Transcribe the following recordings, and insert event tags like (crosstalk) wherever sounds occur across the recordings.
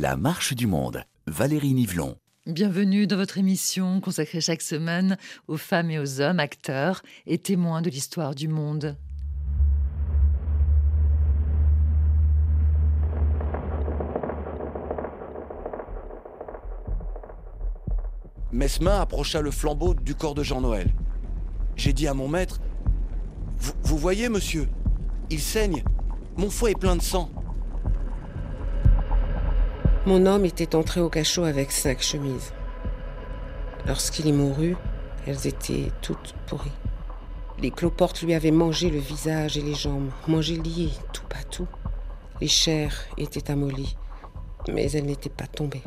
La marche du monde. Valérie Nivelon. Bienvenue dans votre émission consacrée chaque semaine aux femmes et aux hommes, acteurs et témoins de l'histoire du monde. Mesmin approcha le flambeau du corps de Jean-Noël. J'ai dit à mon maître vous, vous voyez, monsieur Il saigne. Mon foie est plein de sang. Mon homme était entré au cachot avec cinq chemises. Lorsqu'il y mourut, elles étaient toutes pourries. Les cloportes lui avaient mangé le visage et les jambes, mangé lié, tout pas tout. Les chairs étaient amollies, mais elles n'étaient pas tombées.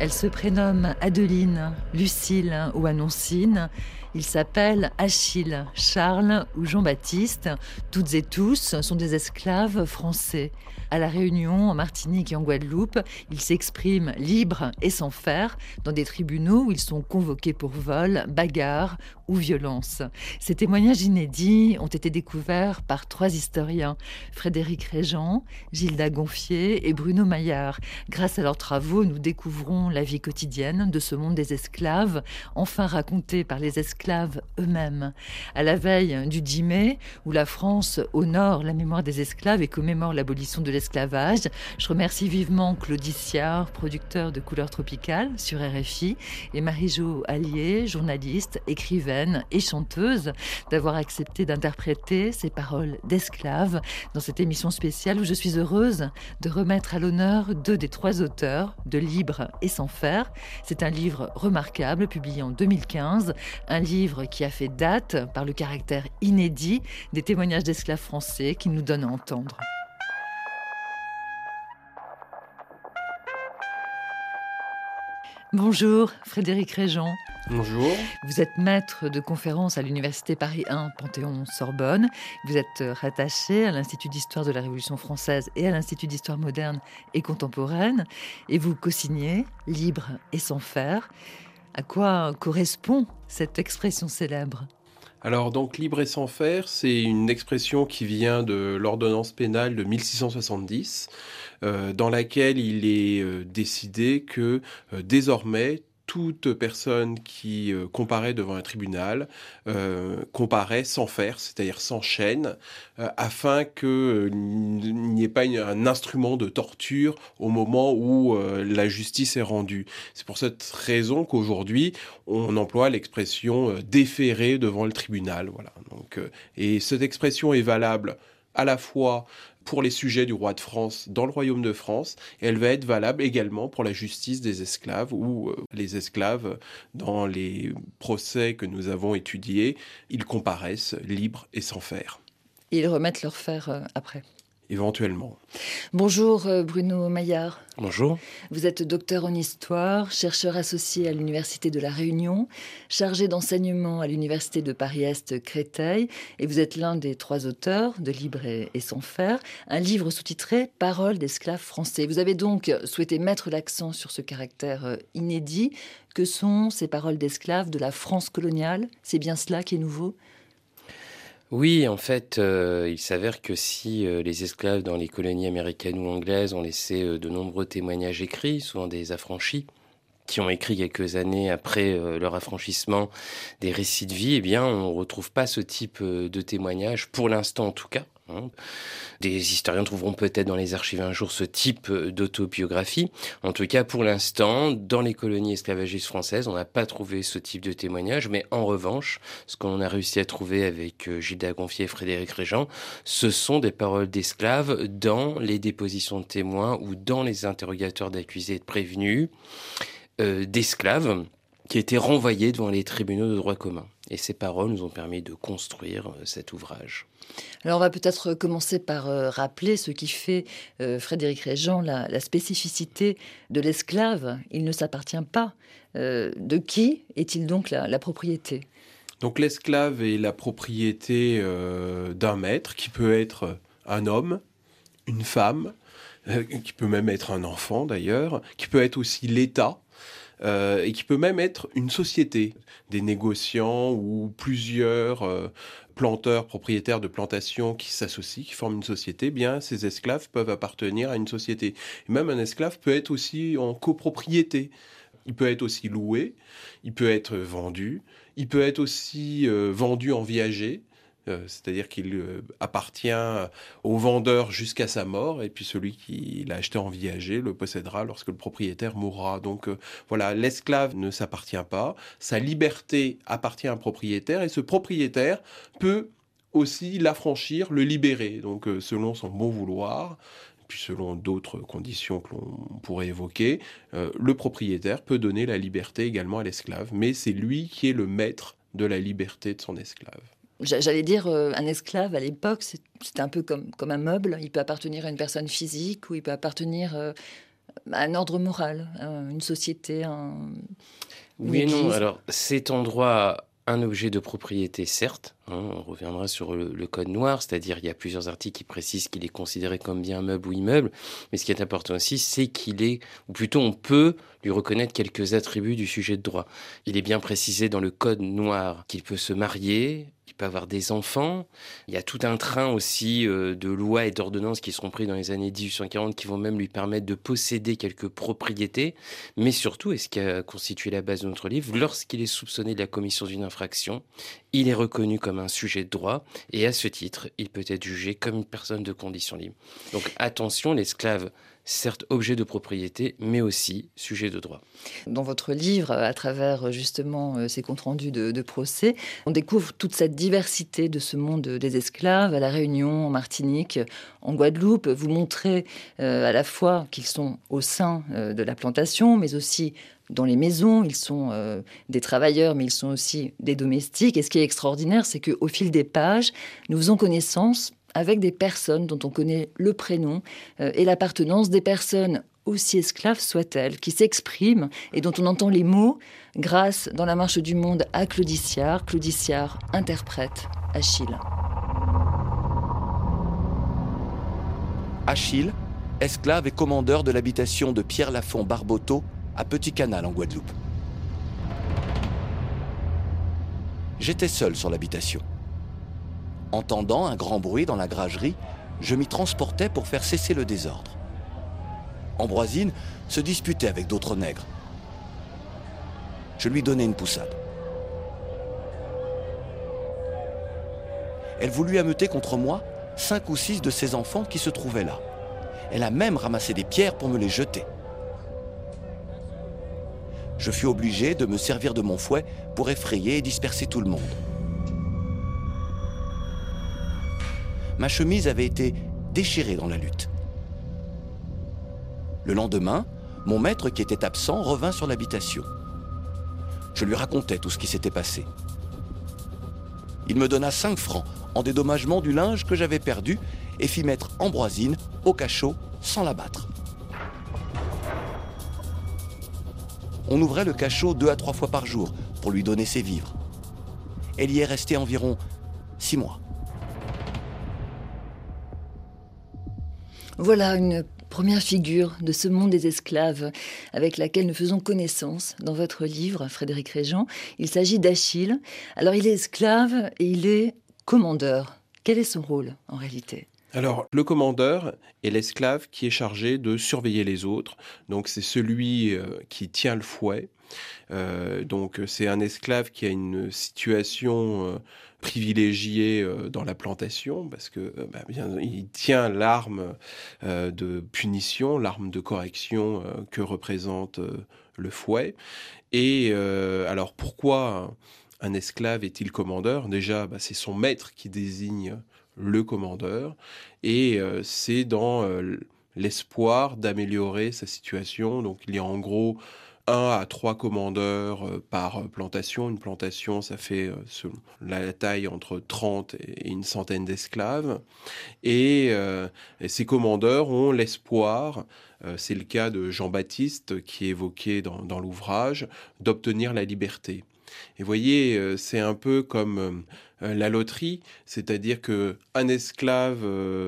Elle se prénomme Adeline, Lucille ou Anoncine. Ils s'appellent Achille, Charles ou Jean-Baptiste. Toutes et tous sont des esclaves français. À La Réunion, en Martinique et en Guadeloupe, ils s'expriment libres et sans faire dans des tribunaux où ils sont convoqués pour vol, bagarre ou violence. Ces témoignages inédits ont été découverts par trois historiens, Frédéric Régent, Gilda Gonfier et Bruno Maillard. Grâce à leurs travaux, nous découvrons la vie quotidienne de ce monde des esclaves, enfin raconté par les esclaves eux-mêmes. À la veille du 10 mai, où la France honore la mémoire des esclaves et commémore l'abolition de l'esclavage, je remercie vivement Claudie Siard, producteur de Couleurs Tropicales sur RFI, et Marie-Jo Allier, journaliste, écrivaine, et chanteuse, d'avoir accepté d'interpréter ces paroles d'esclaves dans cette émission spéciale où je suis heureuse de remettre à l'honneur deux des trois auteurs de Libre et sans faire. C'est un livre remarquable publié en 2015, un livre qui a fait date par le caractère inédit des témoignages d'esclaves français qui nous donne à entendre. Bonjour Frédéric Régent. Bonjour. Vous êtes maître de conférence à l'Université Paris 1 Panthéon-Sorbonne. Vous êtes rattaché à l'Institut d'histoire de la Révolution française et à l'Institut d'histoire moderne et contemporaine. Et vous co-signez Libre et sans faire. À quoi correspond cette expression célèbre? Alors donc libre et sans faire, c'est une expression qui vient de l'ordonnance pénale de 1670, euh, dans laquelle il est euh, décidé que euh, désormais toute personne qui euh, comparaît devant un tribunal euh, comparaît sans faire, c'est-à-dire sans chaîne, euh, afin qu'il n'y ait pas un instrument de torture au moment où la justice est rendue. C'est pour cette raison qu'aujourd'hui, on emploie l'expression déférer devant le tribunal. Voilà. Donc, et cette expression est valable à la fois pour les sujets du roi de France dans le royaume de France, elle va être valable également pour la justice des esclaves, où euh, les esclaves, dans les procès que nous avons étudiés, ils comparaissent libres et sans. Et ils remettent leur fer euh, après éventuellement. Bonjour euh, Bruno Maillard. Bonjour. Vous êtes docteur en histoire, chercheur associé à l'Université de La Réunion, chargé d'enseignement à l'Université de Paris-Est Créteil, et vous êtes l'un des trois auteurs de Libre et, sans faire, un livre sous-titré Paroles d'esclaves français. Vous avez donc souhaité mettre l'accent sur ce caractère euh, inédit que sont ces paroles d'esclaves de la France coloniale? C'est bien cela qui est nouveau? Oui, en fait, euh, il s'avère que si euh, les esclaves dans les colonies américaines ou anglaises ont laissé euh, de nombreux témoignages écrits, souvent des affranchis, qui ont écrit quelques années après leur affranchissement des récits de vie, eh bien, on ne retrouve pas ce type de témoignages, pour l'instant en tout cas. Des historiens trouveront peut-être dans les archives un jour ce type d'autobiographie. En tout cas, pour l'instant, dans les colonies esclavagistes françaises, on n'a pas trouvé ce type de témoignage, mais en revanche, ce qu'on a réussi à trouver avec euh, Gilda Gonfier et Frédéric Régent, ce sont des paroles d'esclaves dans les dépositions de témoins ou dans les interrogatoires d'accusés et de prévenus euh, d'esclaves qui étaient renvoyés devant les tribunaux de droit commun. Et ces paroles nous ont permis de construire euh, cet ouvrage. Alors on va peut-être commencer par euh, rappeler ce qui fait, euh, Frédéric Régent, la, spécificité de l'esclave. Il ne s'appartient pas. de qui est-il donc la, propriété? Donc l'esclave est la propriété d'un maître qui peut être un homme, une femme, qui peut même être un enfant d'ailleurs, qui peut être aussi l'État euh, et qui peut même être une société, des négociants ou plusieurs euh, planteurs, propriétaires de plantations qui s'associent, qui forment une société, eh bien ces esclaves peuvent appartenir à une société. Et même un esclave peut être aussi en copropriété. Il peut être aussi loué, il peut être vendu, il peut être aussi euh, vendu en viager, c'est-à-dire qu'il euh, appartient au vendeur jusqu'à sa mort, et puis celui qui l'a acheté en viager le possédera lorsque le propriétaire mourra. Donc voilà, l'esclave ne s'appartient pas, sa liberté appartient à un propriétaire, et ce propriétaire peut aussi l'affranchir, le libérer, donc selon son bon vouloir puis selon d'autres conditions que l'on pourrait évoquer, euh, le propriétaire peut donner la liberté également à l'esclave, mais c'est lui qui est le maître de la liberté de son esclave. J'allais dire, euh, un esclave à l'époque, c'était un peu comme, comme un meuble. Il peut appartenir à une personne physique ou il peut appartenir euh, à un ordre moral, à une société. Un, oui et non. Alors, cet endroit un objet de propriété, certes. Hein, on reviendra sur le, code noir, c'est-à-dire il y a plusieurs articles qui précisent qu'il est considéré comme bien meuble ou immeuble. Mais ce qui est important aussi, c'est qu'il est, ou plutôt on peut lui reconnaître quelques attributs du sujet de droit. Il est bien précisé dans le code noir qu'il peut se marier, peut avoir des enfants. Il y a tout un train aussi euh, de lois et d'ordonnances qui seront pris dans les années 1840 qui vont même lui permettre de posséder quelques propriétés. Mais surtout, et ce qui a constitué la base de notre livre, lorsqu'il est soupçonné de la commission d'une infraction, il est reconnu comme un sujet de droit et à ce titre, il peut être jugé comme une personne de condition libre. Donc attention, l'esclave certes objet de propriété, mais aussi sujet de droit. Dans votre livre, à travers justement euh, ces comptes rendus de, procès, on découvre toute cette diversité de ce monde des esclaves à La Réunion, en Martinique, en Guadeloupe. Vous montrez euh, à la fois qu'ils sont au sein euh, de la plantation, mais aussi dans les maisons, ils sont des travailleurs, mais ils sont aussi des domestiques. Et ce qui est extraordinaire, c'est qu'au fil des pages, nous faisons connaissance avec des personnes dont on connaît le prénom euh, et l'appartenance des personnes aussi esclaves soient-elles, qui s'expriment et dont on entend les mots grâce dans la marche du monde à Claudiciard. Claudiciard interprète Achille. Achille, esclave et commandeur de l'habitation de Pierre Lafont Barboteau à Petit Canal en Guadeloupe. J'étais seul sur l'habitation. Entendant un grand bruit dans la gragerie, je m'y transportais pour faire cesser le désordre. Ambroisine se disputait avec d'autres nègres. Je lui donnai une poussade. Elle voulut ameuter contre moi cinq ou six de ses enfants qui se trouvaient là. Elle a même ramassé des pierres pour me les jeter. Je fus obligé de me servir de mon fouet pour effrayer et disperser tout le monde. Ma chemise avait été déchirée dans la lutte. Le lendemain, mon maître qui était absent revint sur l'habitation. Je lui racontais tout ce qui s'était passé. Il me donna cinq francs en dédommagement du linge que j'avais perdu et fit mettre Ambroisine au cachot sans l'abattre. On ouvrait le cachot deux à trois fois par jour pour lui donner ses vivres. Elle y est restée environ six mois. Voilà une première figure de ce monde des esclaves avec laquelle nous faisons connaissance dans votre livre, Frédéric Régent. Il s'agit d'Achille. Alors il est esclave et il est commandeur. Quel est son rôle en réalité? Alors, le commandeur est l'esclave qui est chargé de surveiller les autres. Donc, c'est celui euh, qui tient le fouet. Euh, donc, c'est un esclave qui a une situation euh, privilégié euh, dans la plantation parce que bah, il tient l'arme de punition, l'arme de correction que représente le fouet. Et alors pourquoi un esclave est-il commandeur? Déjà, bah, c'est son maître qui désigne le commandeur et c'est dans l'espoir d'améliorer sa situation. Donc il y a en gros à trois commandeurs euh, par euh, plantation. Une plantation, ça fait euh, la taille entre 30 et une centaine d'esclaves. Et, ces commandeurs ont l'espoir, c'est le cas de Jean-Baptiste qui est évoqué dans, l'ouvrage, d'obtenir la liberté. Et voyez, c'est un peu comme la loterie, c'est-à-dire que un esclave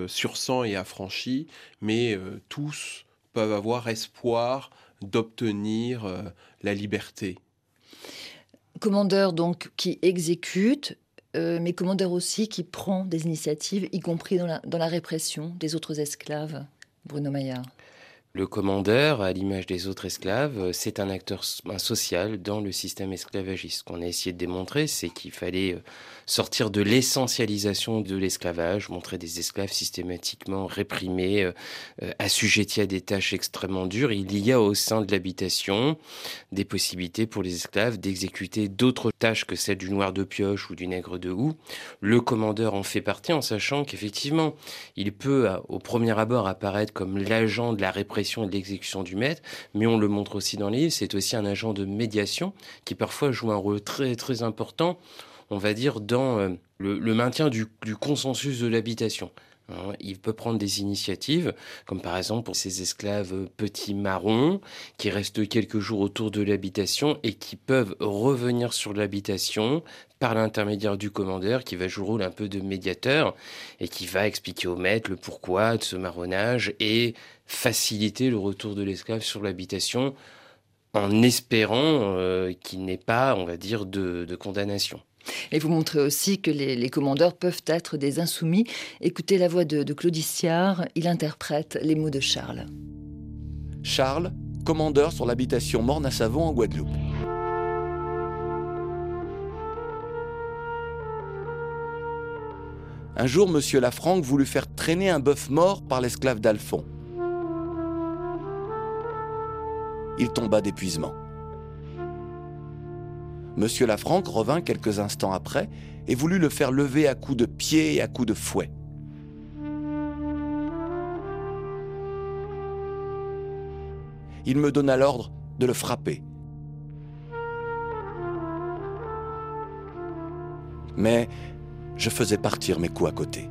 sur 100 est affranchi, mais tous peuvent avoir espoir d'obtenir euh, la liberté. Commandeur donc qui exécute, euh, mais commandeur aussi qui prend des initiatives, y compris dans la, dans la répression des autres esclaves. Bruno Maillard. Le commandeur, à l'image des autres esclaves, euh, c'est un acteur social dans le système esclavagiste. Ce qu'on a essayé de démontrer, c'est qu'il fallait euh, sortir de l'essentialisation de l'esclavage, montrer des esclaves systématiquement réprimés, euh, assujettis à des tâches extrêmement dures. Il y a au sein de l'habitation des possibilités pour les esclaves d'exécuter d'autres tâches que celles du noir de pioche ou du nègre de houe. Le commandeur en fait partie en sachant qu'effectivement, il peut au premier abord apparaître comme l'agent de la répression et de l'exécution du maître, mais on le montre aussi dans les c'est aussi un agent de médiation qui parfois joue un rôle très très important, on va dire, dans euh, le, maintien du, consensus de l'habitation. Il peut prendre des initiatives, comme par exemple pour ces esclaves petits marrons qui restent quelques jours autour de l'habitation et qui peuvent revenir sur l'habitation par l'intermédiaire du commandeur qui va jouer le rôle un peu de médiateur et qui va expliquer au maître le pourquoi de ce marronnage et faciliter le retour de l'esclave sur l'habitation en espérant euh, qu'il n'ait pas, on va dire, de, condamnation. Et vous montrez aussi que les, commandeurs peuvent être des insoumis. Écoutez la voix de, de Claudiciard, il interprète les mots de Charles. Charles, commandeur sur l'habitation Morne-à-Savon en Guadeloupe. Un jour, M. Lafranc voulut faire traîner un bœuf mort par l'esclave d'Alphon. il tomba d'épuisement. Monsieur Lafranc revint quelques instants après et voulut le faire lever à coups de pied et à coups de fouet. Il me donna l'ordre de le frapper. Mais je faisais partir mes coups à côté.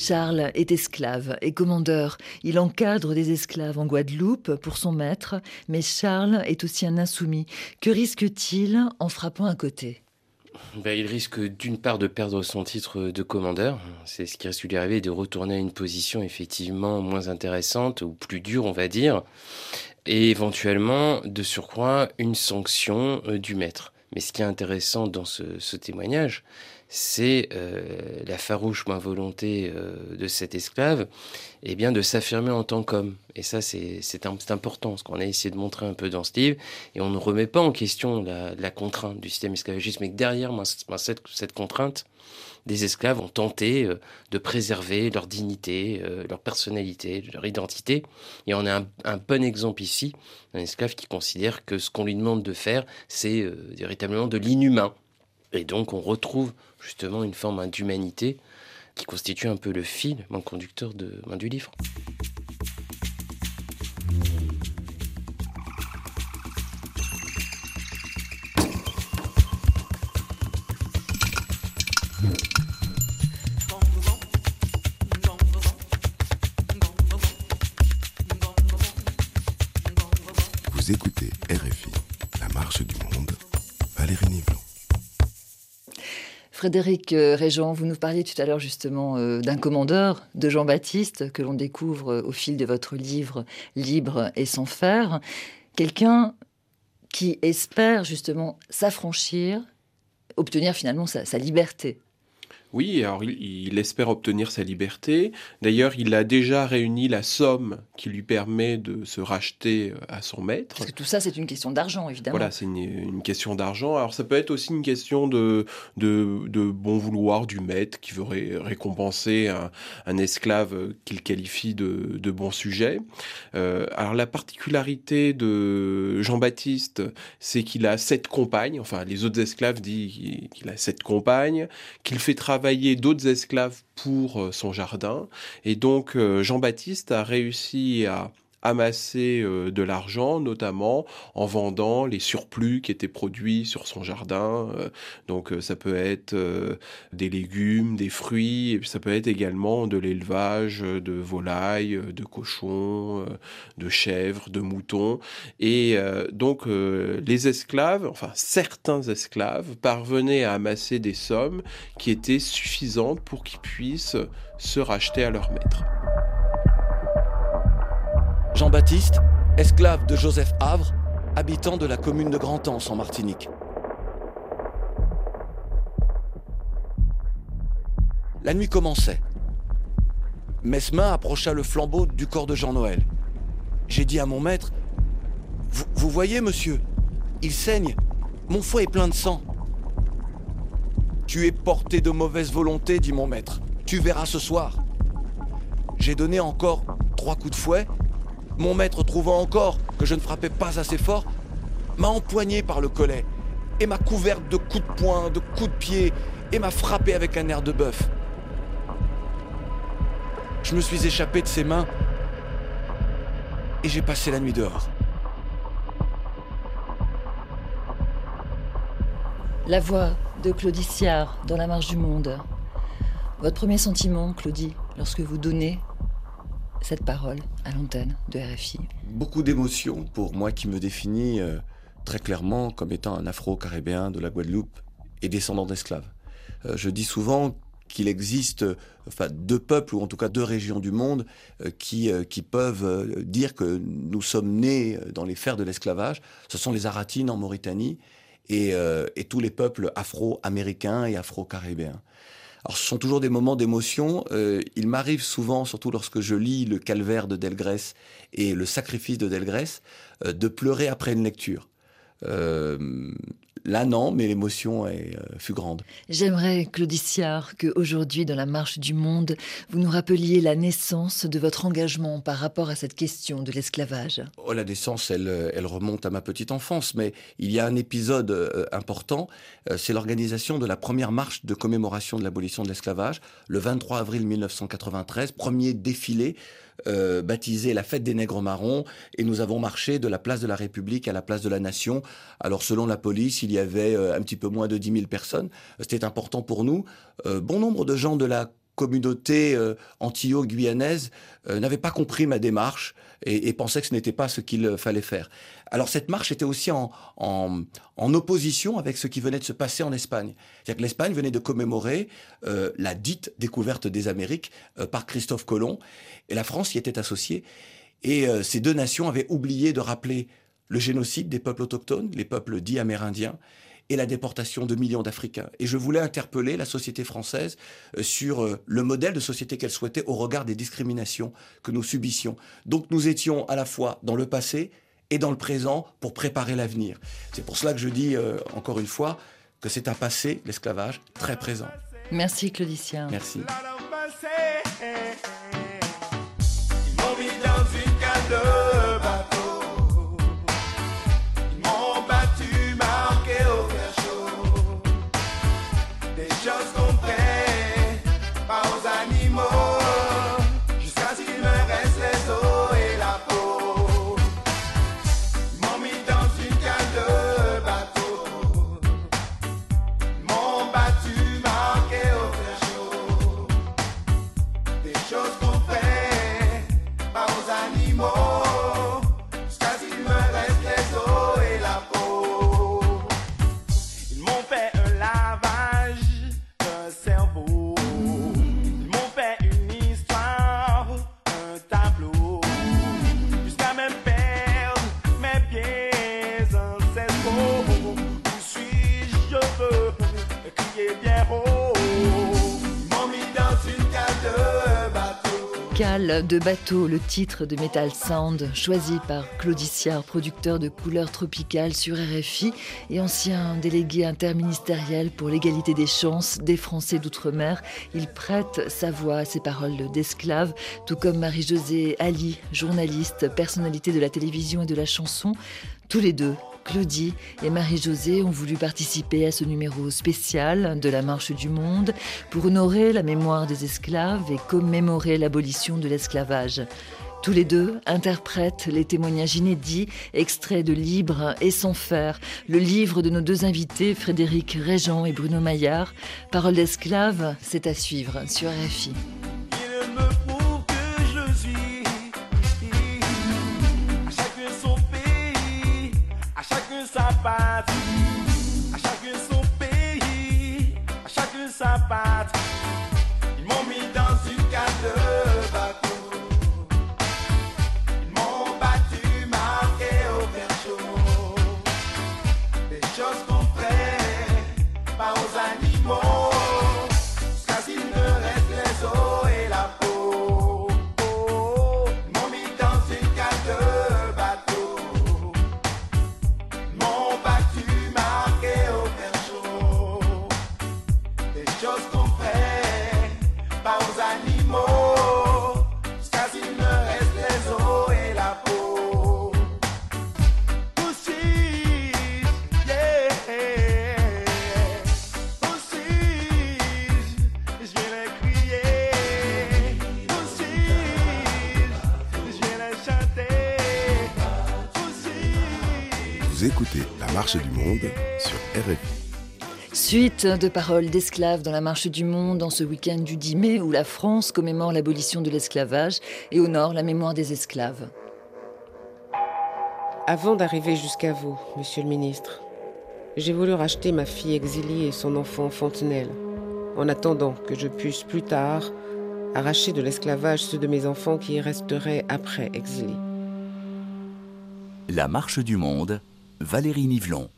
Charles est esclave et commandeur. Il encadre des esclaves en Guadeloupe pour son maître, mais Charles est aussi un insoumis. Que risque-t-il en frappant à côté? Ben, il risque d'une part de perdre son titre de commandeur, c'est ce qui risque de lui arriver, de retourner à une position effectivement moins intéressante ou plus dure, on va dire, et éventuellement de surcroît une sanction euh, du maître. Mais ce qui est intéressant dans ce témoignage, c'est euh, la farouche volonté euh, de cet esclave, et eh bien de s'affirmer en tant qu'homme. Et ça, c'est important, ce qu'on a essayé de montrer un peu dans ce livre. Et on ne remet pas en question la, contrainte du système esclavagiste, mais derrière cette, contrainte, des esclaves ont tenté euh, de préserver leur dignité, leur personnalité, leur identité. Et on a un, un, bon exemple ici, un esclave qui considère que ce qu'on lui demande de faire, c'est véritablement de l'inhumain. Et donc on retrouve justement une forme d'humanité qui constitue un peu le fil, mon conducteur de, du livre. Vous écoutez RFI, La Marche du Monde, Valérie Nivelon. Frédéric euh, Régent, vous nous parliez tout à l'heure justement euh, d'un commandeur, de Jean-Baptiste, que l'on découvre euh, au fil de votre livre Libre et sans faire. Quelqu'un qui espère justement s'affranchir, obtenir finalement sa liberté. Oui, alors il, espère obtenir sa liberté. D'ailleurs, il a déjà réuni la somme qui lui permet de se racheter euh, à son maître. Parce que tout ça, c'est une question d'argent, évidemment. Voilà, c'est une, question d'argent. Alors ça peut être aussi une question de, de, bon vouloir du maître qui veut récompenser un, esclave qu'il qualifie de, de, bon sujet. Euh, alors la particularité de Jean-Baptiste, c'est qu'il a sept compagnes. Enfin, les autres esclaves disent qu'il a sept compagnes, qu'il fait travailler travailler d'autres esclaves pour euh, son jardin. Et donc euh, Jean-Baptiste a réussi à amasser euh, de l'argent, notamment en vendant les surplus qui étaient produits sur son jardin. Euh, donc ça peut être des légumes, des fruits, et puis ça peut être également de l'élevage de volailles, de cochons, de chèvres, de moutons. Et donc les esclaves, enfin certains esclaves, parvenaient à amasser des sommes qui étaient suffisantes pour qu'ils puissent se racheter à leur maître. Jean-Baptiste, esclave de Joseph Havre, habitant de la commune de Grand-Anse en Martinique. La nuit commençait. Mesmin approcha le flambeau du corps de Jean-Noël. J'ai dit à mon maître vous, voyez, monsieur, il saigne. Mon foie est plein de sang. Tu es porté de mauvaise volonté, dit mon maître. Tu verras ce soir. J'ai donné encore trois coups de fouet mon maître, trouvant encore que je ne frappais pas assez fort, m'a empoigné par le collet et m'a couvert de coups de poing, de coups de pied et m'a frappé avec un air de bœuf. Je me suis échappé de ses mains et j'ai passé la nuit dehors. La voix de Claudie dans La marche du monde. Votre premier sentiment, Claudie, lorsque vous donnez cette parole à l'antenne de RFI Beaucoup d'émotions pour moi qui me définit euh, très clairement comme étant un afro-caribéen de la Guadeloupe et descendant d'esclaves. Euh, je dis souvent qu'il existe enfin, deux peuples, ou en tout cas deux régions du monde, euh, qui, qui peuvent dire que nous sommes nés dans les fers de l'esclavage. Ce sont les Aratines en Mauritanie et, et tous les peuples afro-américains et afro-caribéens. Alors, ce sont toujours des moments d'émotion. Euh, il m'arrive souvent, surtout lorsque je lis le calvaire de Delgrès et le sacrifice de Delgrès, euh, de pleurer après une lecture. Euh, Là, non, mais l'émotion euh, fut grande. J'aimerais, Claudiciard, que aujourd'hui, dans la marche du monde, vous nous rappeliez la naissance de votre engagement par rapport à cette question de l'esclavage. Oh, la naissance, elle, euh, elle, remonte à ma petite enfance, mais il y a un épisode euh, important, c'est l'organisation de la première marche de commémoration de l'abolition de l'esclavage, le 23 avril 1993, premier défilé euh, baptisé la fête des nègres marrons et nous avons marché de la place de la République à la place de la Nation. Alors selon la police, il y avait euh, un petit peu moins de 10 000 personnes. C'était important pour nous. Euh, bon nombre de gens de la communauté euh, antillo-guyanaise euh, n'avait pas compris ma démarche et, et pensait que ce n'était pas ce qu'il fallait faire. Alors cette marche était aussi en, opposition avec ce qui venait de se passer en Espagne. C'est-à-dire que l'Espagne venait de commémorer euh, la dite découverte des Amériques par Christophe Colomb et la France y était associée. Et ces deux nations avaient oublié de rappeler le génocide des peuples autochtones, les peuples dits amérindiens, et la déportation de millions d'Africains. Et je voulais interpeller la société française euh, sur euh, le modèle de société qu'elle souhaitait au regard des discriminations que nous subissions. Donc nous étions à la fois dans le passé et dans le présent pour préparer l'avenir. C'est pour cela que je dis euh, encore une fois que c'est un passé, l'esclavage, très présent. Merci Claudicien. Merci. De bateau, le titre de Metal Sound, choisi par Claudiciard, producteur de couleurs tropicales sur RFI et ancien délégué interministériel pour l'égalité des chances des Français d'outre-mer. Il prête sa voix à ses paroles d'esclave, tout comme Marie-Josée Ali, journaliste, personnalité de la télévision et de la chanson. Tous les deux Claudie et Marie-Josée ont voulu participer à ce numéro spécial de la Marche du Monde pour honorer la mémoire des esclaves et commémorer l'abolition de l'esclavage. Tous les deux interprètent les témoignages inédits, extraits de Libre et sans faire, le livre de nos deux invités, Frédéric Régent et Bruno Maillard. Parole d'esclave, c'est à suivre sur RFI. De paroles d'esclaves dans la marche du monde en ce week-end du 10 mai où la France commémore l'abolition de l'esclavage et honore la mémoire des esclaves. Avant d'arriver jusqu'à vous, monsieur le ministre, j'ai voulu racheter ma fille exilée et son enfant Fontenelle, en attendant que je puisse plus tard arracher de l'esclavage ceux de mes enfants qui y resteraient après exilés. La marche du monde Valérie Nivelon.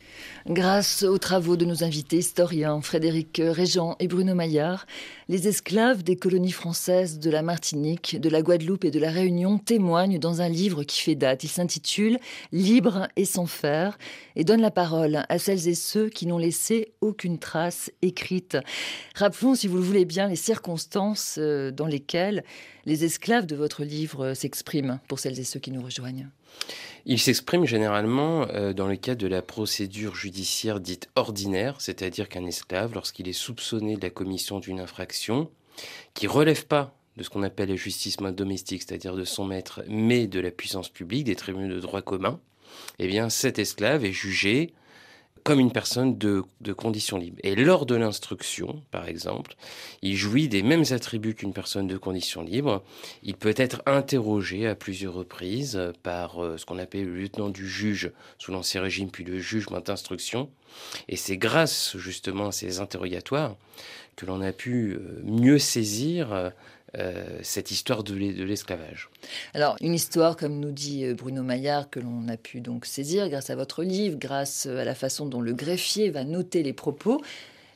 Grâce aux travaux de nos invités historiens Frédéric Régent et Bruno Maillard, les esclaves des colonies françaises de la Martinique, de la Guadeloupe et de la Réunion témoignent dans un livre qui fait date. Il s'intitule Libre et sans faire et donne la parole à celles et ceux qui n'ont laissé aucune trace écrite. Rappelons, si vous le voulez bien, les circonstances euh, dans lesquelles les esclaves de votre livre s'expriment pour celles et ceux qui nous rejoignent. Il s'exprime généralement euh, dans le cadre de la procédure judiciaire dite ordinaire, c'est-à-dire qu'un esclave, lorsqu'il est soupçonné de la commission d'une infraction, qui relève pas de ce qu'on appelle la justice domestique, c'est-à-dire de son maître, mais de la puissance publique, des tribunaux de droit commun, eh bien cet esclave est jugé comme une personne de, de condition libre. Et lors de l'instruction, par exemple, il jouit des mêmes attributs qu'une personne de condition libre. Il peut être interrogé à plusieurs reprises par euh, ce qu'on appelle le lieutenant du juge sous l'Ancien Régime, puis le jugement d'instruction. Et c'est grâce justement à ces interrogatoires que l'on a pu euh, mieux saisir euh, cette histoire de l'esclavage. Alors, une histoire, comme nous dit euh, Bruno Maillard, que l'on a pu donc saisir grâce à votre livre, grâce euh, à la façon dont le greffier va noter les propos.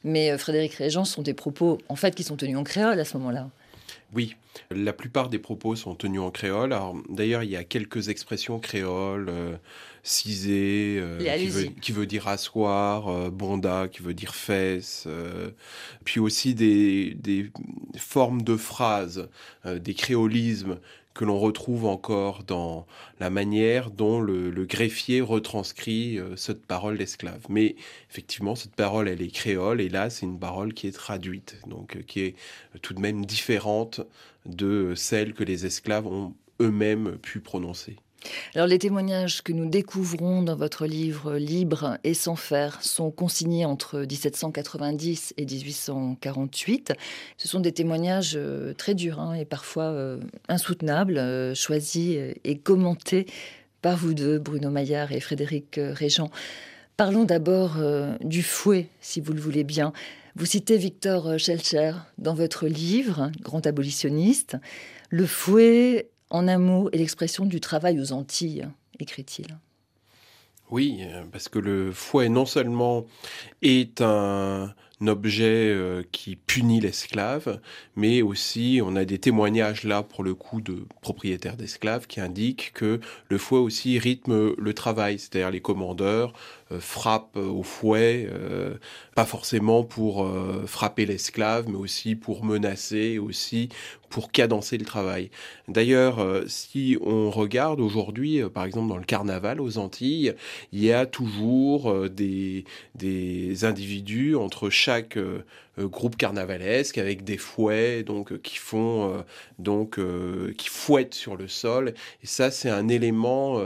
Mais Frédéric Régent sont des propos, en fait, qui sont tenus en créole à ce moment-là. Oui, la plupart des propos sont tenus en créole. d'ailleurs, il y a quelques expressions créoles, euh, cisé, euh, qui, veut, dire asseoir, euh, bonda, qui veut dire fesse, puis aussi des, formes de phrases, des créolismes que l'on retrouve encore dans la manière dont le, greffier retranscrit euh, cette parole d'esclave. Mais effectivement, cette parole, elle est créole, et là, c'est une parole qui est traduite, donc euh, qui est tout de même différente de celle que les esclaves ont eux-mêmes pu prononcer. Alors les témoignages que nous découvrons dans votre livre Libre et sans faire sont consignés entre 1790 et 1848. Ce sont des témoignages euh, très durs hein, et parfois euh, insoutenables, euh, choisis et commentés par vous deux, Bruno Maillard et Frédéric Régent. Parlons d'abord du fouet, si vous le voulez bien. Vous citez Victor Schellcher dans votre livre, grand abolitionniste. Le fouet en un mot, et l'expression du travail aux Antilles, écrit-il. Oui, euh, parce que le fouet non seulement est un objet euh, qui punit l'esclave, mais aussi on a des témoignages là pour le coup de propriétaires d'esclaves qui indiquent que le fouet aussi rythme le travail, c'est-à-dire les commandeurs euh, frappent au fouet, pas forcément pour frapper l'esclave, mais aussi pour menacer, aussi pour cadencer le travail. D'ailleurs, euh, si on regarde aujourd'hui, euh, par exemple dans le carnaval aux Antilles, il y a toujours euh, des, des individus entre chaque groupe carnavalesque avec des fouets donc qui font donc qui fouettent sur le sol et ça c'est un élément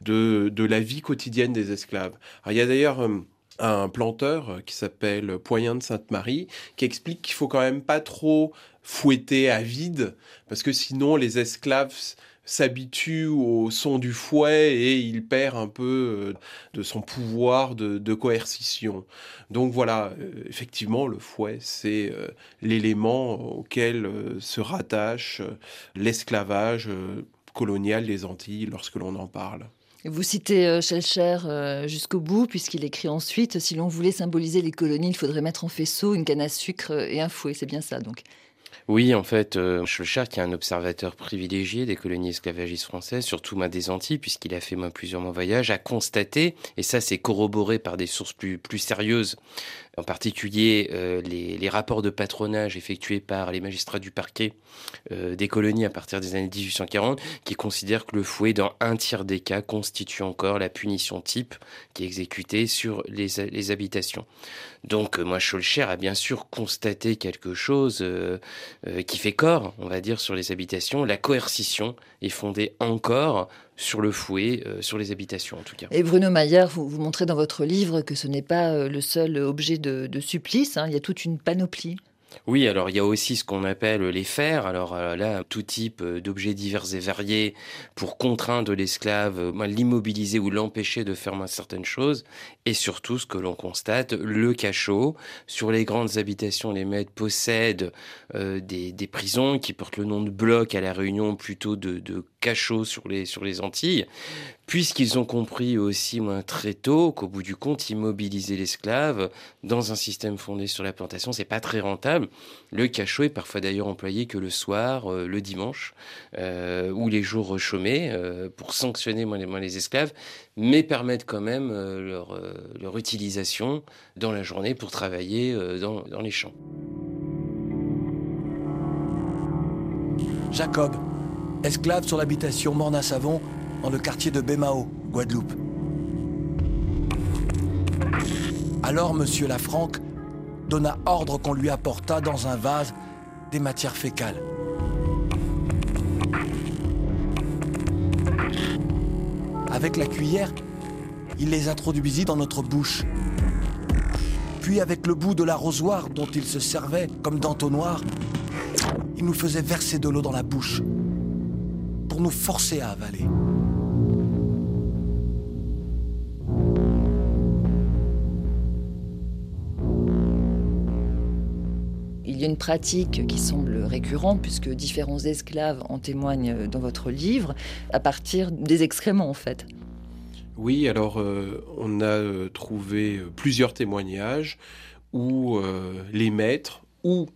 de, de, la vie quotidienne des esclaves. il y a d'ailleurs un planteur qui s'appelle Poyen de Sainte-Marie qui explique qu'il faut quand même pas trop fouetter à vide parce que sinon les esclaves s'habitue au son du fouet et il perd un peu euh, de son pouvoir de, coercition. Donc voilà, euh, effectivement, le fouet, c'est euh, l'élément auquel se rattache l'esclavage colonial des Antilles lorsque l'on en parle. Vous citez Schellcher jusqu'au bout, puisqu'il écrit ensuite Si l'on voulait symboliser les colonies, il faudrait mettre en faisceau une canne à sucre et un fouet. C'est bien ça, donc. Oui, en fait, euh, qui est un observateur privilégié des colonies esclavagistes françaises, surtout des Antilles, puisqu'il a fait plusieurs mois voyages, a constaté, et ça c'est corroboré par des sources plus sérieuses, en particulier euh, les, rapports de patronage effectués par les magistrats du parquet euh, des colonies à partir des années 1840, qui considèrent que le fouet, dans un tiers des cas, constitue encore la punition type qui est exécutée sur les, habitations. Donc, euh, moi, Scholcher a bien sûr constaté quelque chose qui fait corps, on va dire, sur les habitations. La coercition est fondée encore sur le fouet, euh, sur les habitations en tout cas. Et Bruno Maillard, vous, vous montrez dans votre livre que ce n'est pas euh, le seul objet de, supplice, hein. il y a toute une panoplie. Oui, alors il y a aussi ce qu'on appelle les fers. Alors euh, là, tout type d'objets divers et variés pour contraindre l'esclave, l'immobiliser ou l'empêcher de faire certaines choses. Et surtout, ce que l'on constate, le cachot. Sur les grandes habitations, les maîtres possèdent des, prisons qui portent le nom de blocs à la Réunion plutôt de, de cachots sur les, sur les Antilles puisqu'ils ont compris aussi moins très tôt qu'au bout du compte, immobiliser l'esclave dans un système fondé sur la plantation, c'est pas très rentable. Le cachot est parfois d'ailleurs employé que le soir, euh, le dimanche euh, ou les jours chômés euh, pour sanctionner moins les, les, esclaves, mais permettre quand même leur, leur, utilisation dans la journée pour travailler dans, dans les champs. Jacob, esclave sur l'habitation Morna-Savon, dans le quartier de Bémao, Guadeloupe. Alors Monsieur Lafranc donna ordre qu'on lui apportât dans un vase des matières fécales. Avec la cuillère, il les introduisit dans notre bouche. Puis avec le bout de l'arrosoir dont il se servait comme d'entonnoir, il nous faisait verser de l'eau dans la bouche pour nous forcer à avaler. une pratique qui semble récurrente, puisque différents esclaves en témoignent dans votre livre, à partir des excréments en fait. Oui, alors euh, on a euh, trouvé euh, plusieurs témoignages où les maîtres ou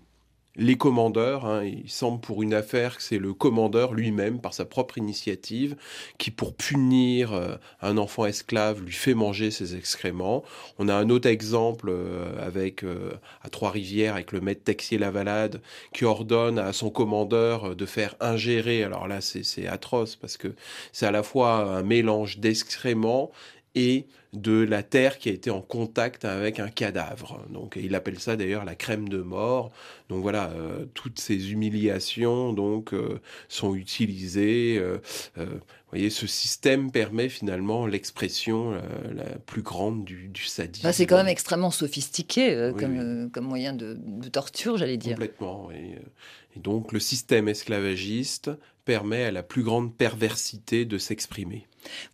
les commandeurs, hein, il semble pour une affaire que c'est le commandeur lui-même, par sa propre initiative, qui pour punir euh, un enfant esclave lui fait manger ses excréments. On a un autre exemple euh, avec euh, à Trois-Rivières avec le maître Texier Lavalade qui ordonne à son commandeur de faire ingérer. Alors là, c'est atroce parce que c'est à la fois un mélange d'excréments et de la terre qui a été en contact avec un cadavre. Donc il appelle ça d'ailleurs la crème de mort. Donc voilà, euh, toutes ces humiliations donc euh, sont utilisées. Euh, vous voyez, ce système permet finalement l'expression la plus grande du, sadisme. Ah, c'est quand même extrêmement sophistiqué comme, comme, moyen de, torture, j'allais dire. Complètement. et donc le système esclavagiste permet à la plus grande perversité de s'exprimer.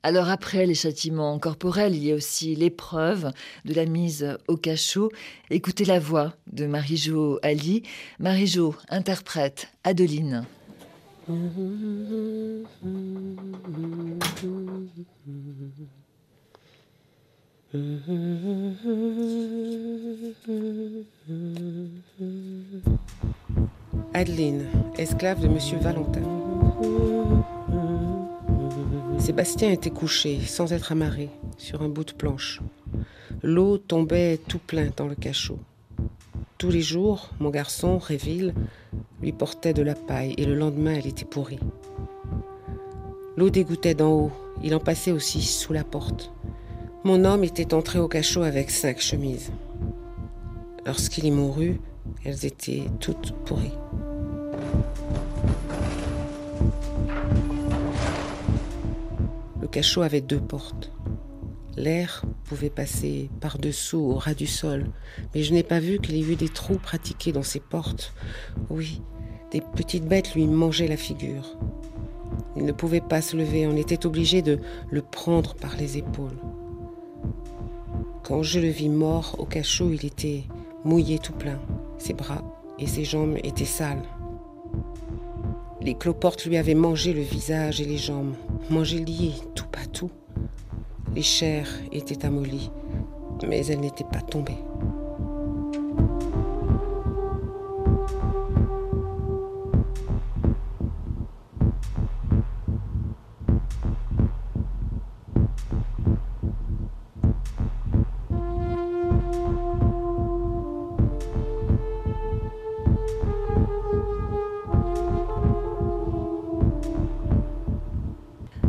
Alors après les châtiments corporels, il y a aussi l'épreuve de la mise au cachot. Écoutez la voix de Marie-Jo Ali. Marie-Jo interprète Adeline. Adeline, esclave de Monsieur Valentin. Sébastien était couché, sans être amarré, sur un bout de planche. L'eau tombait tout plein dans le cachot. Tous les jours, mon garçon, Réville, lui portait de la paille et le lendemain, elle était pourrie. L'eau dégoûtait d'en haut, il en passait aussi sous la porte. Mon homme était entré au cachot avec cinq chemises. Lorsqu'il y mourut, elles étaient toutes pourries. Cachot avait deux portes. L'air pouvait passer par-dessous au ras du sol, mais je n'ai pas vu qu'il y eût des trous pratiqués dans ces portes. Oui, des petites bêtes lui mangeaient la figure. Il ne pouvait pas se lever, on était obligé de le prendre par les épaules. Quand je le vis mort au cachot, il était mouillé tout plein. Ses bras et ses jambes étaient sales. Les cloportes lui avaient mangé le visage et les jambes, mangé lit, tout pas tout. Les chairs étaient amollies, mais elles n'étaient pas tombées.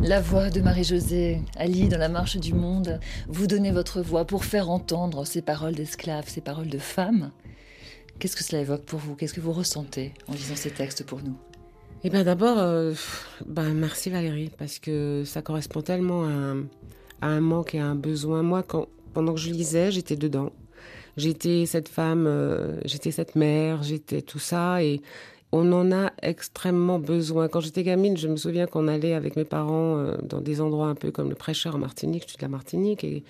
La voix de Marie-Josée, Ali dans la marche du monde, vous donnez votre voix pour faire entendre ces paroles d'esclaves, ces paroles de femmes. Qu'est-ce que cela évoque pour vous? Qu'est-ce que vous ressentez en lisant ces textes pour nous? Eh bien d'abord, euh, ben, merci Valérie, parce que ça correspond tellement à un, à un manque et à un besoin. Moi, quand, pendant que je lisais, j'étais dedans. J'étais cette femme, euh, j'étais cette mère, j'étais tout ça, et on en a extrêmement besoin. Quand j'étais gamine, je me souviens qu'on allait avec mes parents euh, dans des endroits un peu comme le prêcheur en Martinique, je suis de la Martinique, et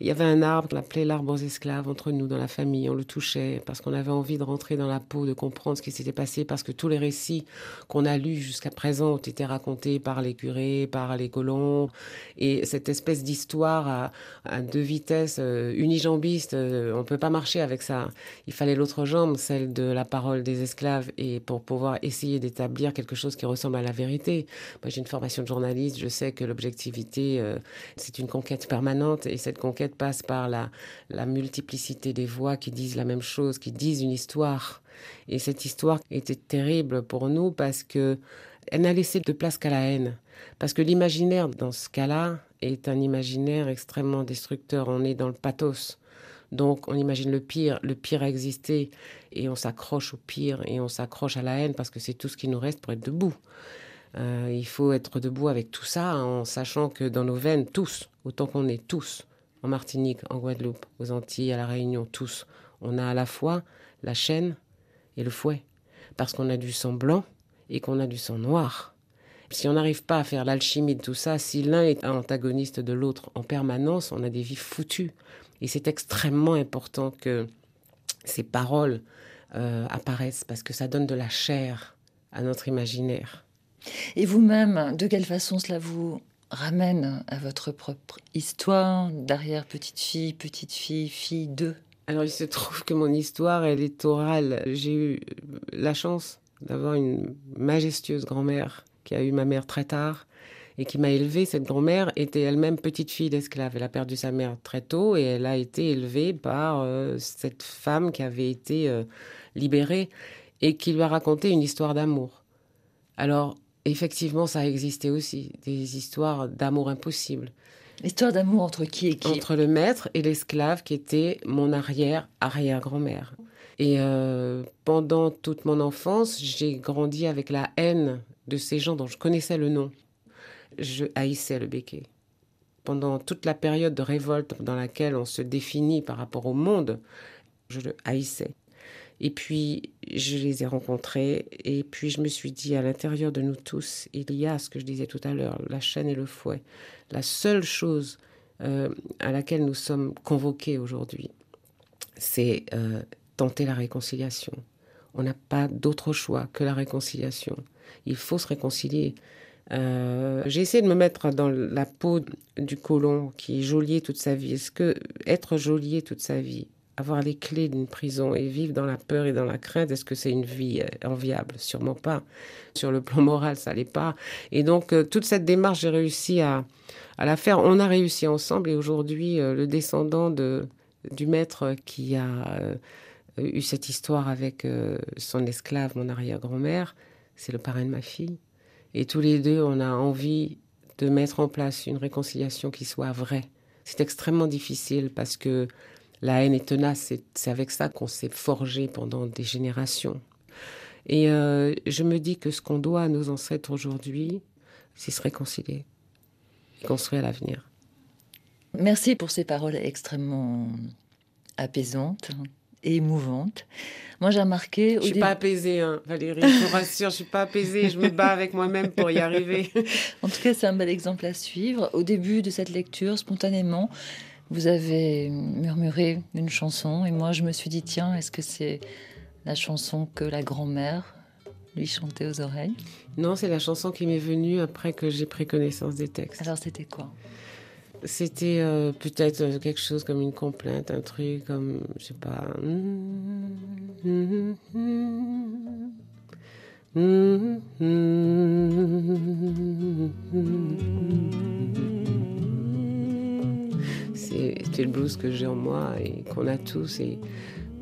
il y avait un arbre qu'on appelait l'arbre aux esclaves entre nous dans la famille. On le touchait parce qu'on avait envie de rentrer dans la peau, de comprendre ce qui s'était passé, parce que tous les récits qu'on a lus jusqu'à présent ont été racontés par les curés, par les colons. Et cette espèce d'histoire à, deux vitesses, euh, unijambiste, euh, on ne peut pas marcher avec ça. Il fallait l'autre jambe, celle de la parole des esclaves, et pour pouvoir essayer d'établir quelque chose qui ressemble à la vérité. Moi, j'ai une formation de journaliste, je sais que l'objectivité, euh, c'est une conquête permanente, et cette conquête passe par la, la multiplicité des voix qui disent la même chose, qui disent une histoire. Et cette histoire était terrible pour nous parce que elle n'a laissé de place qu'à la haine. Parce que l'imaginaire, dans ce cas-là, est un imaginaire extrêmement destructeur. On est dans le pathos. Donc on imagine le pire, le pire a existé, et on s'accroche au pire, et on s'accroche à la haine parce que c'est tout ce qui nous reste pour être debout. Euh, il faut être debout avec tout ça en sachant que dans nos veines, tous, autant qu'on est tous, en Martinique, en Guadeloupe, aux Antilles, à La Réunion, tous, on a à la fois la chaîne et le fouet. Parce qu'on a du sang blanc et qu'on a du sang noir. Si on n'arrive pas à faire l'alchimie de tout ça, si l'un est antagoniste de l'autre en permanence, on a des vies foutues. Et c'est extrêmement important que ces paroles euh, apparaissent parce que ça donne de la chair à notre imaginaire. Et vous-même, de quelle façon cela vous ramène à votre propre histoire d'arrière petite fille, petite fille, fille de Alors il se trouve que mon histoire, elle est orale. J'ai eu la chance d'avoir une majestueuse grand-mère qui a eu ma mère très tard et qui m'a élevée. Cette grand-mère était elle-même petite fille d'esclave. Elle a perdu sa mère très tôt et elle a été élevée par euh, cette femme qui avait été euh, libérée et qui lui a raconté une histoire d'amour. Alors, effectivement, ça a existé aussi, des histoires d'amour impossible. Histoire d'amour entre qui et qui? Entre le maître et l'esclave qui était mon arrière-arrière-grand-mère. Et euh, pendant toute mon enfance, j'ai grandi avec la haine de ces gens dont je connaissais le nom. Je haïssais le béquet. Pendant toute la période de révolte dans laquelle on se définit par rapport au monde, je le haïssais. Et puis, je les ai rencontrés. Et puis, je me suis dit, à l'intérieur de nous tous, il y a ce que je disais tout à l'heure, la chaîne et le fouet. La seule chose euh, à laquelle nous sommes convoqués aujourd'hui, c'est euh, tenter la réconciliation. On n'a pas d'autre choix que la réconciliation. Il faut se réconcilier. Euh, j'ai essayé de me mettre dans la peau du colon qui est geôlier toute sa vie. Est-ce que être geôlier toute sa vie, avoir les clés d'une prison et vivre dans la peur et dans la crainte, est-ce que c'est une vie euh, enviable? Sûrement pas. Sur le plan moral, ça l'est pas. Et donc, euh, toute cette démarche, j'ai réussi à, à la faire. On a réussi ensemble et aujourd'hui, euh, le descendant de, du maître qui a eu cette histoire avec son esclave, mon arrière-grand-mère, c'est le parrain de ma fille. Et tous les deux, on a envie de mettre en place une réconciliation qui soit vraie. C'est extrêmement difficile parce que La haine est tenace, c'est avec ça qu'on s'est forgé pendant des générations. Et euh, je me dis que ce qu'on doit à nos ancêtres aujourd'hui, c'est se réconcilier et construire l'avenir. Merci pour ces paroles extrêmement apaisantes et émouvantes. Moi, j'ai remarqué. Je suis pas apaisée, hein, Valérie. Je vous rassure, je suis pas apaisée. Je me bats avec moi-même pour y arriver. (laughs) en tout cas, c'est un bel exemple à suivre. Au début de cette lecture, spontanément, vous avez murmuré une chanson et moi, je me suis dit tiens, est-ce que c'est la chanson que la grand-mère lui chantait aux oreilles? Non, c'est la chanson qui m'est venue après que j'ai pris connaissance des textes. Alors, c'était quoi? C'était euh, peut-être euh, quelque chose comme une complainte, un truc comme, je sais pas. C'est le blues que j'ai en moi et qu'on a tous. Et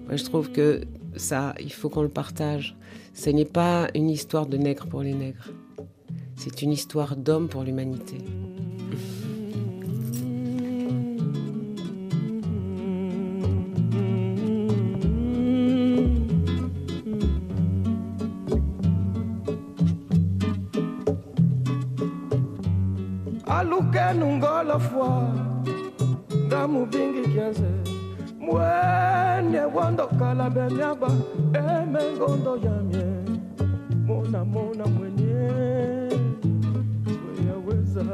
moi, je trouve que ça, il faut qu'on le partage. Ce n'est pas une histoire de nègre pour les nègres. C'est une histoire d'homme pour l'humanité. fwa nga mubingi kiaze mwene wandokala bemiaba emengondo yamye mona mona mwenye weyaweza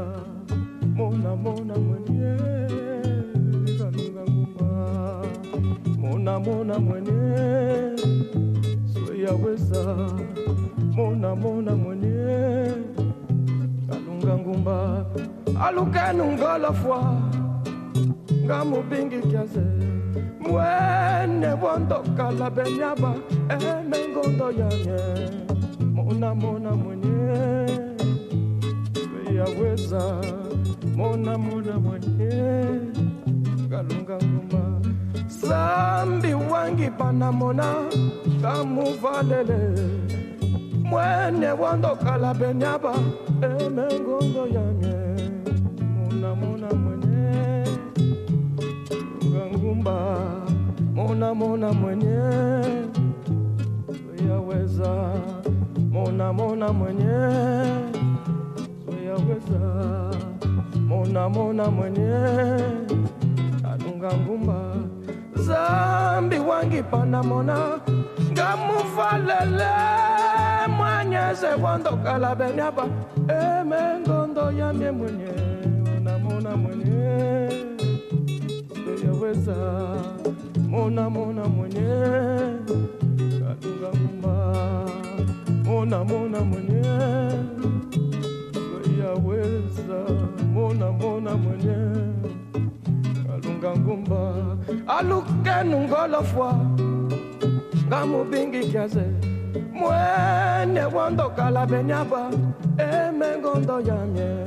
mona mona mwenye kalunga nguma mona. Mona mwenye sweyaweza mona mona mwenye kalunga ngumba. Alukenu ngolofwa nga mubingi kiaze mwene wondokala benyaba emengondo yanye mona mona mwenye. Weyaweza mona mona mwenye. Galunga nguma sambi wangi panamona kamuvalele mwene wondokala benyaba emengondo yanye ngangumba mona mona mwenye yaweza mona mona mwenye yaweza mona mona mwenye anunga ngumba. Zambi wangi pana mona ngamuvalele mwanyeze wandokala benyaba emengondo yamye mwenye mona mwenye yaweza mona mona mwenye. Kadunga mumba. Mona mona mwenye. Yaweza mona mona mwenye. Kalunga ngumba. Alukenu ngolofwa ngamubingi kiaze. Mwene wandokala benyaba. Emengondo yamye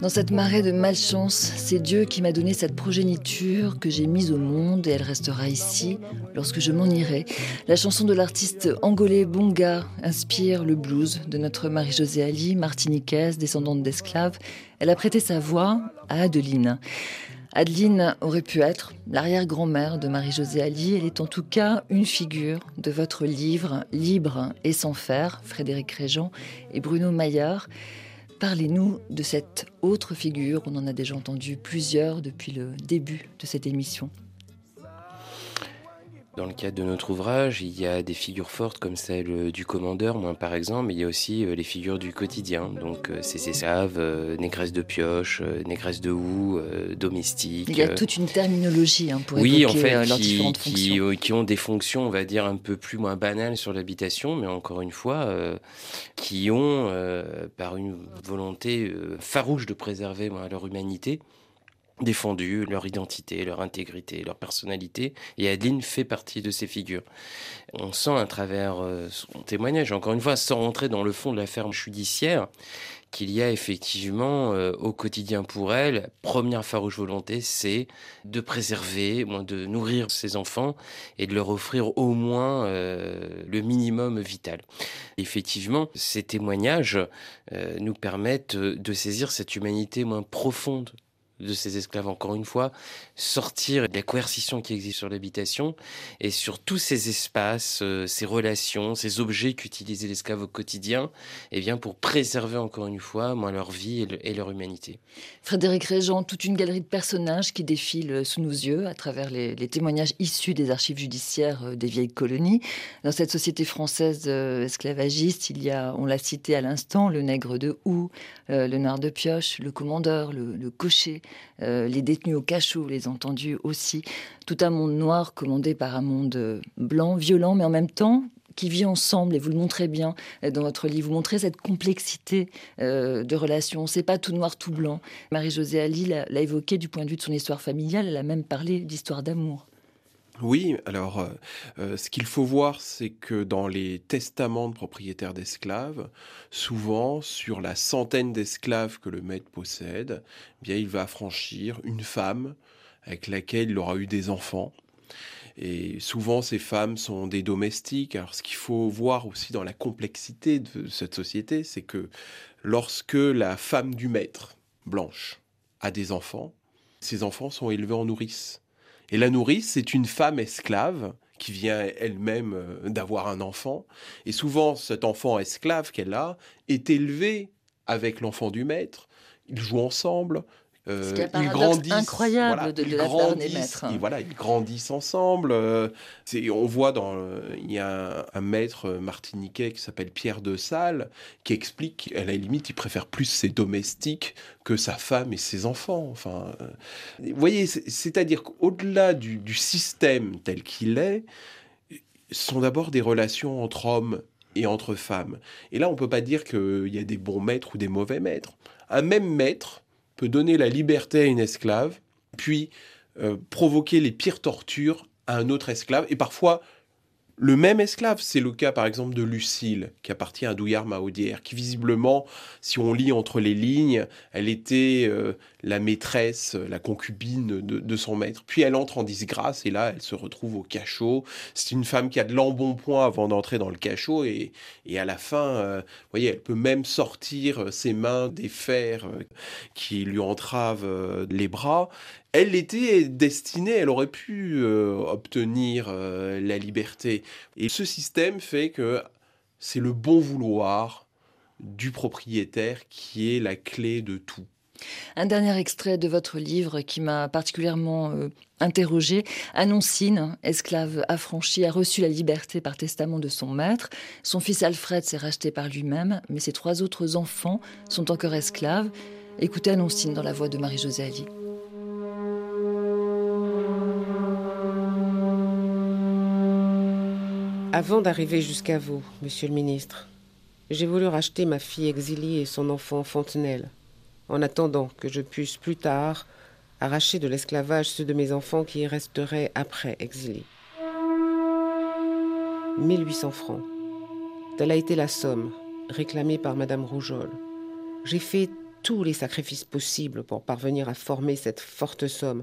Dans cette marée de malchance, c'est Dieu qui m'a donné cette progéniture que j'ai mise au monde et elle restera ici lorsque je m'en irai. La chanson de l'artiste angolais Bonga inspire le blues de notre Marie-Josée Ali, martiniquaise, descendante d'esclaves. Elle a prêté sa voix à Adeline. Adeline aurait pu être l'arrière-grand-mère de Marie-Josée Ali. Elle est en tout cas une figure de votre livre Libre et sans faire, Frédéric Régent et Bruno Maillard. Parlez-nous de cette autre figure. On en a déjà entendu plusieurs depuis le début de cette émission. Dans le cadre de notre ouvrage, il y a des figures fortes comme celle euh, du commandeur, moi par exemple, mais il y a aussi euh, les figures du quotidien, donc euh, Cécésaves, négresse de pioche, négresse de houe, domestique. Il y a toute une terminologie hein, pour oui, évoquer en fait, leurs qui, différentes fonctions. qui, ont des fonctions, on va dire, un peu plus moins banales sur l'habitation, mais encore une fois, qui ont, par une volonté farouche de préserver moi, leur humanité, défendu leur identité, leur intégrité, leur personnalité. Et Adeline fait partie de ces figures. On sent à travers euh, son témoignage, encore une fois, sans rentrer dans le fond de l'affaire judiciaire, qu'il y a effectivement euh, au quotidien pour elle, première farouche volonté, c'est de préserver, de nourrir ses enfants et de leur offrir au moins euh, le minimum vital. Effectivement, ces témoignages nous permettent de saisir cette humanité moins profonde de ces esclaves, encore une fois, sortir de la coercition qui existe sur l'habitation et sur tous ces espaces, euh, ces relations, ces objets qu'utilisaient l'esclave au quotidien, et eh bien pour préserver encore une fois moi, leur vie et, leur humanité. Frédéric Régent, toute une galerie de personnages qui défilent sous nos yeux à travers les, témoignages issus des archives judiciaires euh, des vieilles colonies. Dans cette société française euh, esclavagiste, il y a, on l'a cité à l'instant, le nègre de Hou, le nard de pioche, le commandeur, le cocher, euh, les détenus au cachot, les entendus aussi. Tout un monde noir commandé par un monde euh, blanc, violent, mais en même temps qui vit ensemble, et vous le montrez bien euh, dans votre livre, vous montrez cette complexité de relations. C'est pas tout noir, tout blanc. Marie-Josée Ali l'a évoqué du point de vue de son histoire familiale, elle a même parlé d'histoire d'amour. Oui, alors euh, euh, ce qu'il faut voir, c'est que dans les testaments de propriétaires d'esclaves, souvent sur la centaine d'esclaves que le maître possède, eh bien il va affranchir une femme avec laquelle il aura eu des enfants. Et souvent, ces femmes sont des domestiques. Alors, ce qu'il faut voir aussi dans la complexité de cette société, c'est que lorsque la femme du maître, blanche, a des enfants, ces enfants sont élevés en nourrice. Et la nourrice, c'est une femme esclave qui vient elle-même euh, d'avoir un enfant. Et souvent, cet enfant esclave qu'elle a est élevé avec l'enfant du maître. Ils jouent ensemble, euh, ils grandissent, incroyable de, la ils, voilà, ils grandissent ensemble. Euh, on voit dans, il y a un, maître martiniquais qui s'appelle Pierre de Salle qui explique qu'à la limite, il préfère plus ses domestiques que sa femme et ses enfants. Enfin, euh, vous voyez, c'est-à-dire qu'au-delà du, du système tel qu'il est, ce sont d'abord des relations entre hommes et entre femmes. Et là, on peut pas dire qu'il y a des bons maîtres ou des mauvais maîtres. Un même maître donner la liberté à une esclave, puis euh, provoquer les pires tortures à un autre esclave, et parfois le même esclave, c'est le cas par exemple de Lucille, qui appartient à Douillard Maaudière, qui visiblement, si on lit entre les lignes, elle était euh, la maîtresse, la concubine de, son maître. Puis elle entre en disgrâce et là, elle se retrouve au cachot. C'est une femme qui a de l'embonpoint avant d'entrer dans le cachot et, à la fin, euh, vous voyez, elle peut même sortir ses mains des fers euh, qui lui entravent les bras elle était destinée, elle aurait pu euh, obtenir euh, la liberté. Et ce système fait que c'est le bon vouloir du propriétaire qui est la clé de tout. Un dernier extrait de votre livre qui m'a particulièrement euh, interrogé. Anoncine, esclave affranchie, a reçu la liberté par testament de son maître. Son fils Alfred s'est racheté par lui-même, mais ses trois autres enfants sont encore esclaves. Écoutez Anoncine dans la voix de Marie-Josée Ali. Avant d'arriver jusqu'à vous, monsieur le ministre, j'ai voulu racheter ma fille exiliée et son enfant Fontenelle, en attendant que je puisse plus tard arracher de l'esclavage ceux de mes enfants qui y resteraient après exilés. 1800 francs. Telle a été la somme réclamée par Madame Rougeole. J'ai fait tous les sacrifices possibles pour parvenir à former cette forte somme.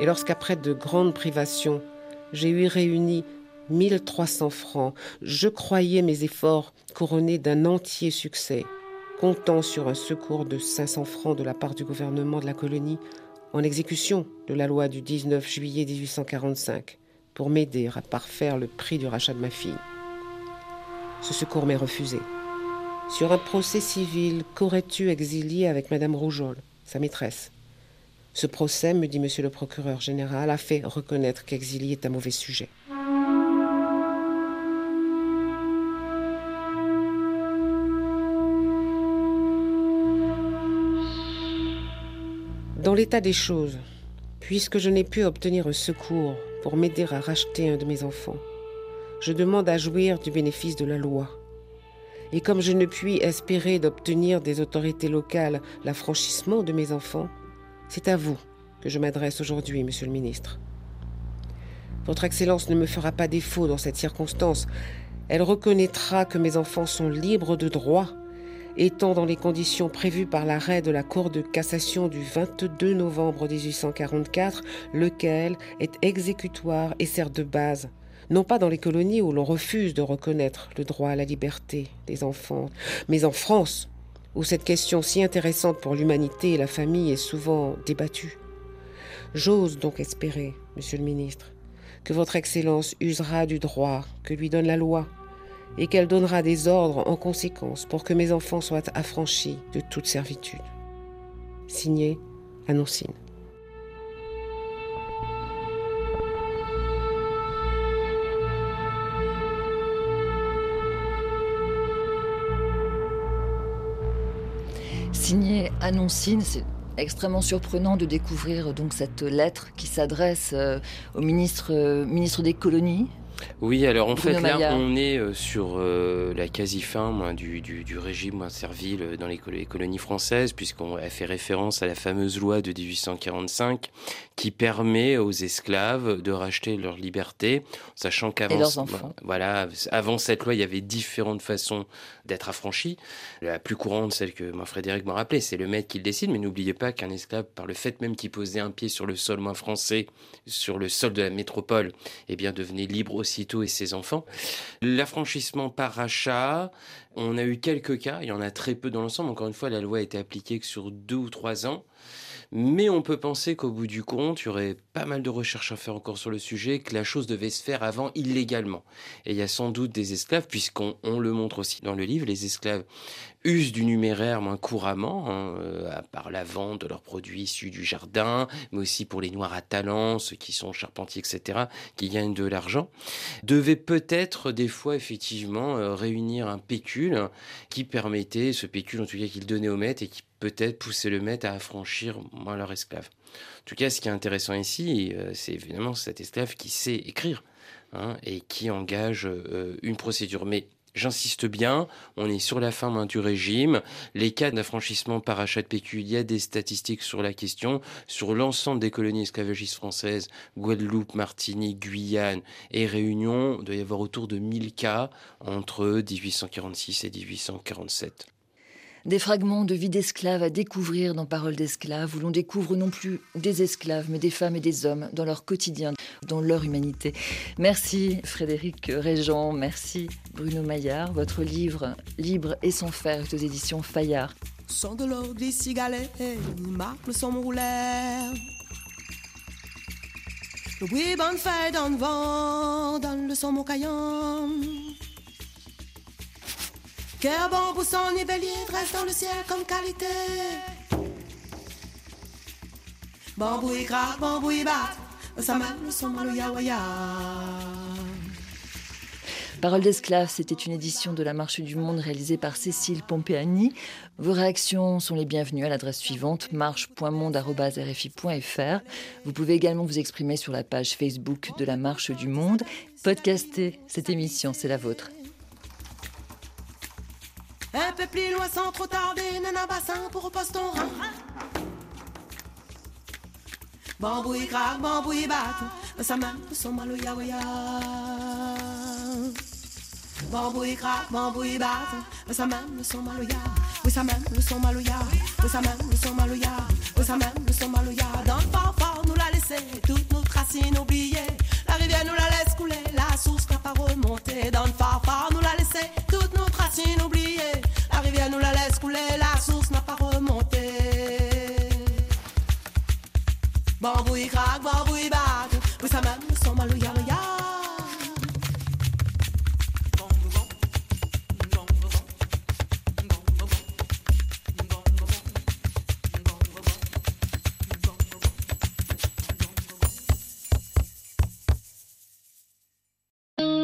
Et lorsqu'après de grandes privations, j'ai eu réuni 1300 francs. Je croyais mes efforts couronnés d'un entier succès, comptant sur un secours de 500 francs de la part du gouvernement de la colonie en exécution de la loi du 19 juillet 1845 pour m'aider à parfaire le prix du rachat de ma fille. Ce secours m'est refusé. Sur un procès civil, qu'aurais-tu exilié avec Madame Rougeole, sa maîtresse? Ce procès, me dit Monsieur le procureur général, a fait reconnaître qu'exilier est un mauvais sujet. L'état des choses, puisque je n'ai pu obtenir un secours pour m'aider à racheter un de mes enfants, je demande à jouir du bénéfice de la loi. Et comme je ne puis espérer d'obtenir des autorités locales l'affranchissement de mes enfants, C'est à vous que je m'adresse aujourd'hui, monsieur le ministre. Votre Excellence ne me fera pas défaut dans cette circonstance. Elle reconnaîtra que mes enfants sont libres de droit, étant dans les conditions prévues par l'arrêt de la Cour de cassation du 22 novembre 1844, lequel est exécutoire et sert de base, non pas dans les colonies où l'on refuse de reconnaître le droit à la liberté des enfants, mais en France, où cette question si intéressante pour l'humanité et la famille est souvent débattue. J'ose donc espérer, monsieur le ministre, que votre Excellence usera du droit que lui donne la loi et qu'elle donnera des ordres en conséquence pour que mes enfants soient affranchis de toute servitude. Signé Annoncine. Signé Annoncine, c'est extrêmement surprenant de découvrir donc cette lettre qui s'adresse euh, au euh, ministre des colonies, oui, alors en fait, là, on est euh, sur euh, la quasi-fin du, du, régime servile dans les, colonies françaises, puisqu'on a fait référence à la fameuse loi de 1845 qui permet aux esclaves de racheter leur liberté, sachant qu'avant, voilà, avant cette loi, il y avait différentes façons d'être affranchi. La plus courante, celle que moi, Frédéric m'a rappelé, c'est le maître qui le décide, mais n'oubliez pas qu'un esclave, par le fait même qu'il posait un pied sur le sol moins français, sur le sol de la métropole, eh bien, devenait libre aussitôt et ses enfants. L'affranchissement par rachat, on a eu quelques cas, il y en a très peu dans l'ensemble. Encore une fois, la loi a été appliquée que sur deux ou trois ans. Mais on peut penser qu'au bout du compte, il y aurait pas mal de recherches à faire encore sur le sujet, que la chose devait se faire avant illégalement. Et il y a sans doute des esclaves, puisqu'on le montre aussi dans le livre, les esclaves usent du numéraire moins couramment, hein, euh, à part la vente de leurs produits issus du jardin, mais aussi pour les noirs à talent, ceux qui sont charpentiers, etc., qui gagnent de l'argent, devaient peut-être des fois effectivement euh, réunir un pécule qui permettait, ce pécule en tout cas qu'ils donnaient au maître et qui peut-être pousser le maître à affranchir moins leur esclave. En tout cas, ce qui est intéressant ici, euh, c'est évidemment cet esclave qui sait écrire hein, et qui engage euh, une procédure. Mais J'insiste bien, on est sur la fin du régime. Les cas d'affranchissement par achat de pécule, il y a des statistiques sur la question. Sur l'ensemble des colonies esclavagistes françaises, Guadeloupe, Martinique, Guyane et Réunion, il doit y avoir autour de 1000 cas entre 1846 et 1847. Des fragments de vie d'esclaves à découvrir dans Paroles d'esclaves, où l'on découvre non plus des esclaves, mais des femmes et des hommes dans leur quotidien, dans leur humanité. Merci Frédéric Régent, merci Bruno Maillard. Votre livre Libre et sans faire aux éditions Fayard. Son de l'eau marque le son Oui, bonne fête vent, dans le son Cœur bon, ni bélier, reste dans le ciel comme qualité. Bambou et craque, bambou et bat, le son. Parole d'esclave, c'était une édition de La Marche du Monde réalisée par Cécile Pompeani. Vos réactions sont les bienvenues à l'adresse suivante marche.monde.rfi.fr. Vous pouvez également vous exprimer sur la page Facebook de La Marche du Monde. Podcaster cette émission, c'est la vôtre. Un peu plus loin sans trop tarder, nana bassin pour reposer ton rein. Bambou et craque, bambou et batte, ça même son malo ya Bambou et craque, bambou et batte, ça même son malo ça même le son malo ça même le son malo le son. Dans le fort, nous l'a laissé, toutes nos racines oubliées. La rivière nous la laisse couler, la source n'a pas remonté. Dans le fort, nous l'a laissé, toutes nos racines oubliées Bambouille craque, bambouille batte, oui ça même, son malouya,